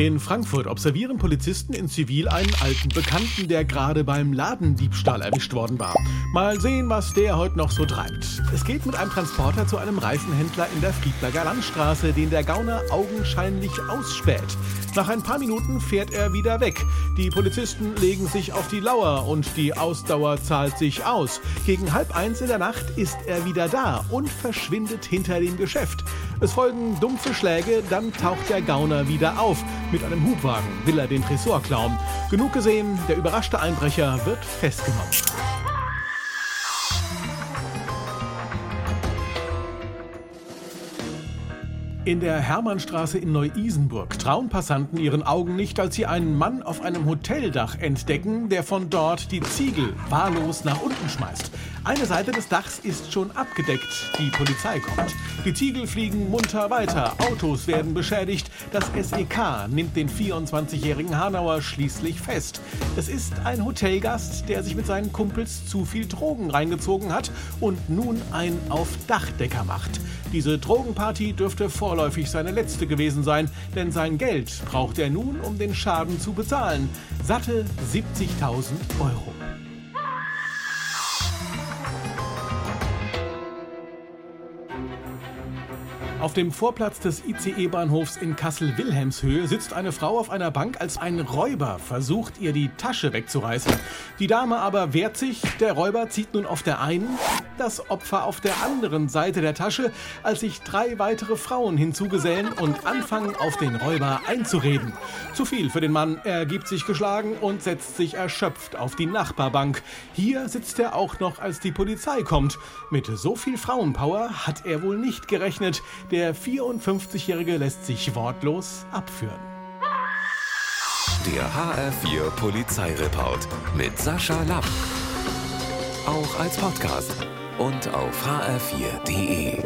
In Frankfurt observieren Polizisten in Zivil einen alten Bekannten, der gerade beim Ladendiebstahl erwischt worden war. Mal sehen, was der heute noch so treibt. Es geht mit einem Transporter zu einem Reifenhändler in der Friedberger Landstraße, den der Gauner augenscheinlich ausspäht. Nach ein paar Minuten fährt er wieder weg. Die Polizisten legen sich auf die Lauer und die Ausdauer zahlt sich aus. Gegen halb eins in der Nacht ist er wieder da und verschwindet hinter dem Geschäft. Es folgen dumpfe Schläge, dann taucht der Gauner wieder auf. Mit einem Hubwagen will er den Tresor klauen. Genug gesehen, der überraschte Einbrecher wird festgenommen. In der Hermannstraße in Neu-Isenburg trauen Passanten ihren Augen nicht, als sie einen Mann auf einem Hoteldach entdecken, der von dort die Ziegel wahllos nach unten schmeißt. Eine Seite des Dachs ist schon abgedeckt. Die Polizei kommt. Die Ziegel fliegen munter weiter. Autos werden beschädigt. Das SEK nimmt den 24-jährigen Hanauer schließlich fest. Es ist ein Hotelgast, der sich mit seinen Kumpels zu viel Drogen reingezogen hat und nun ein auf Dachdecker macht. Diese Drogenparty dürfte vorläufig seine letzte gewesen sein, denn sein Geld braucht er nun, um den Schaden zu bezahlen. Satte 70.000 Euro. Auf dem Vorplatz des ICE-Bahnhofs in Kassel-Wilhelmshöhe sitzt eine Frau auf einer Bank, als ein Räuber versucht, ihr die Tasche wegzureißen. Die Dame aber wehrt sich, der Räuber zieht nun auf der einen, das Opfer auf der anderen Seite der Tasche, als sich drei weitere Frauen hinzugesellen und anfangen, auf den Räuber einzureden. Zu viel für den Mann, er gibt sich geschlagen und setzt sich erschöpft auf die Nachbarbank. Hier sitzt er auch noch, als die Polizei kommt. Mit so viel Frauenpower hat er wohl nicht gerechnet. Der 54-Jährige lässt sich wortlos abführen. Der HR4 Polizeireport mit Sascha Lapp. Auch als Podcast und auf hr4.de.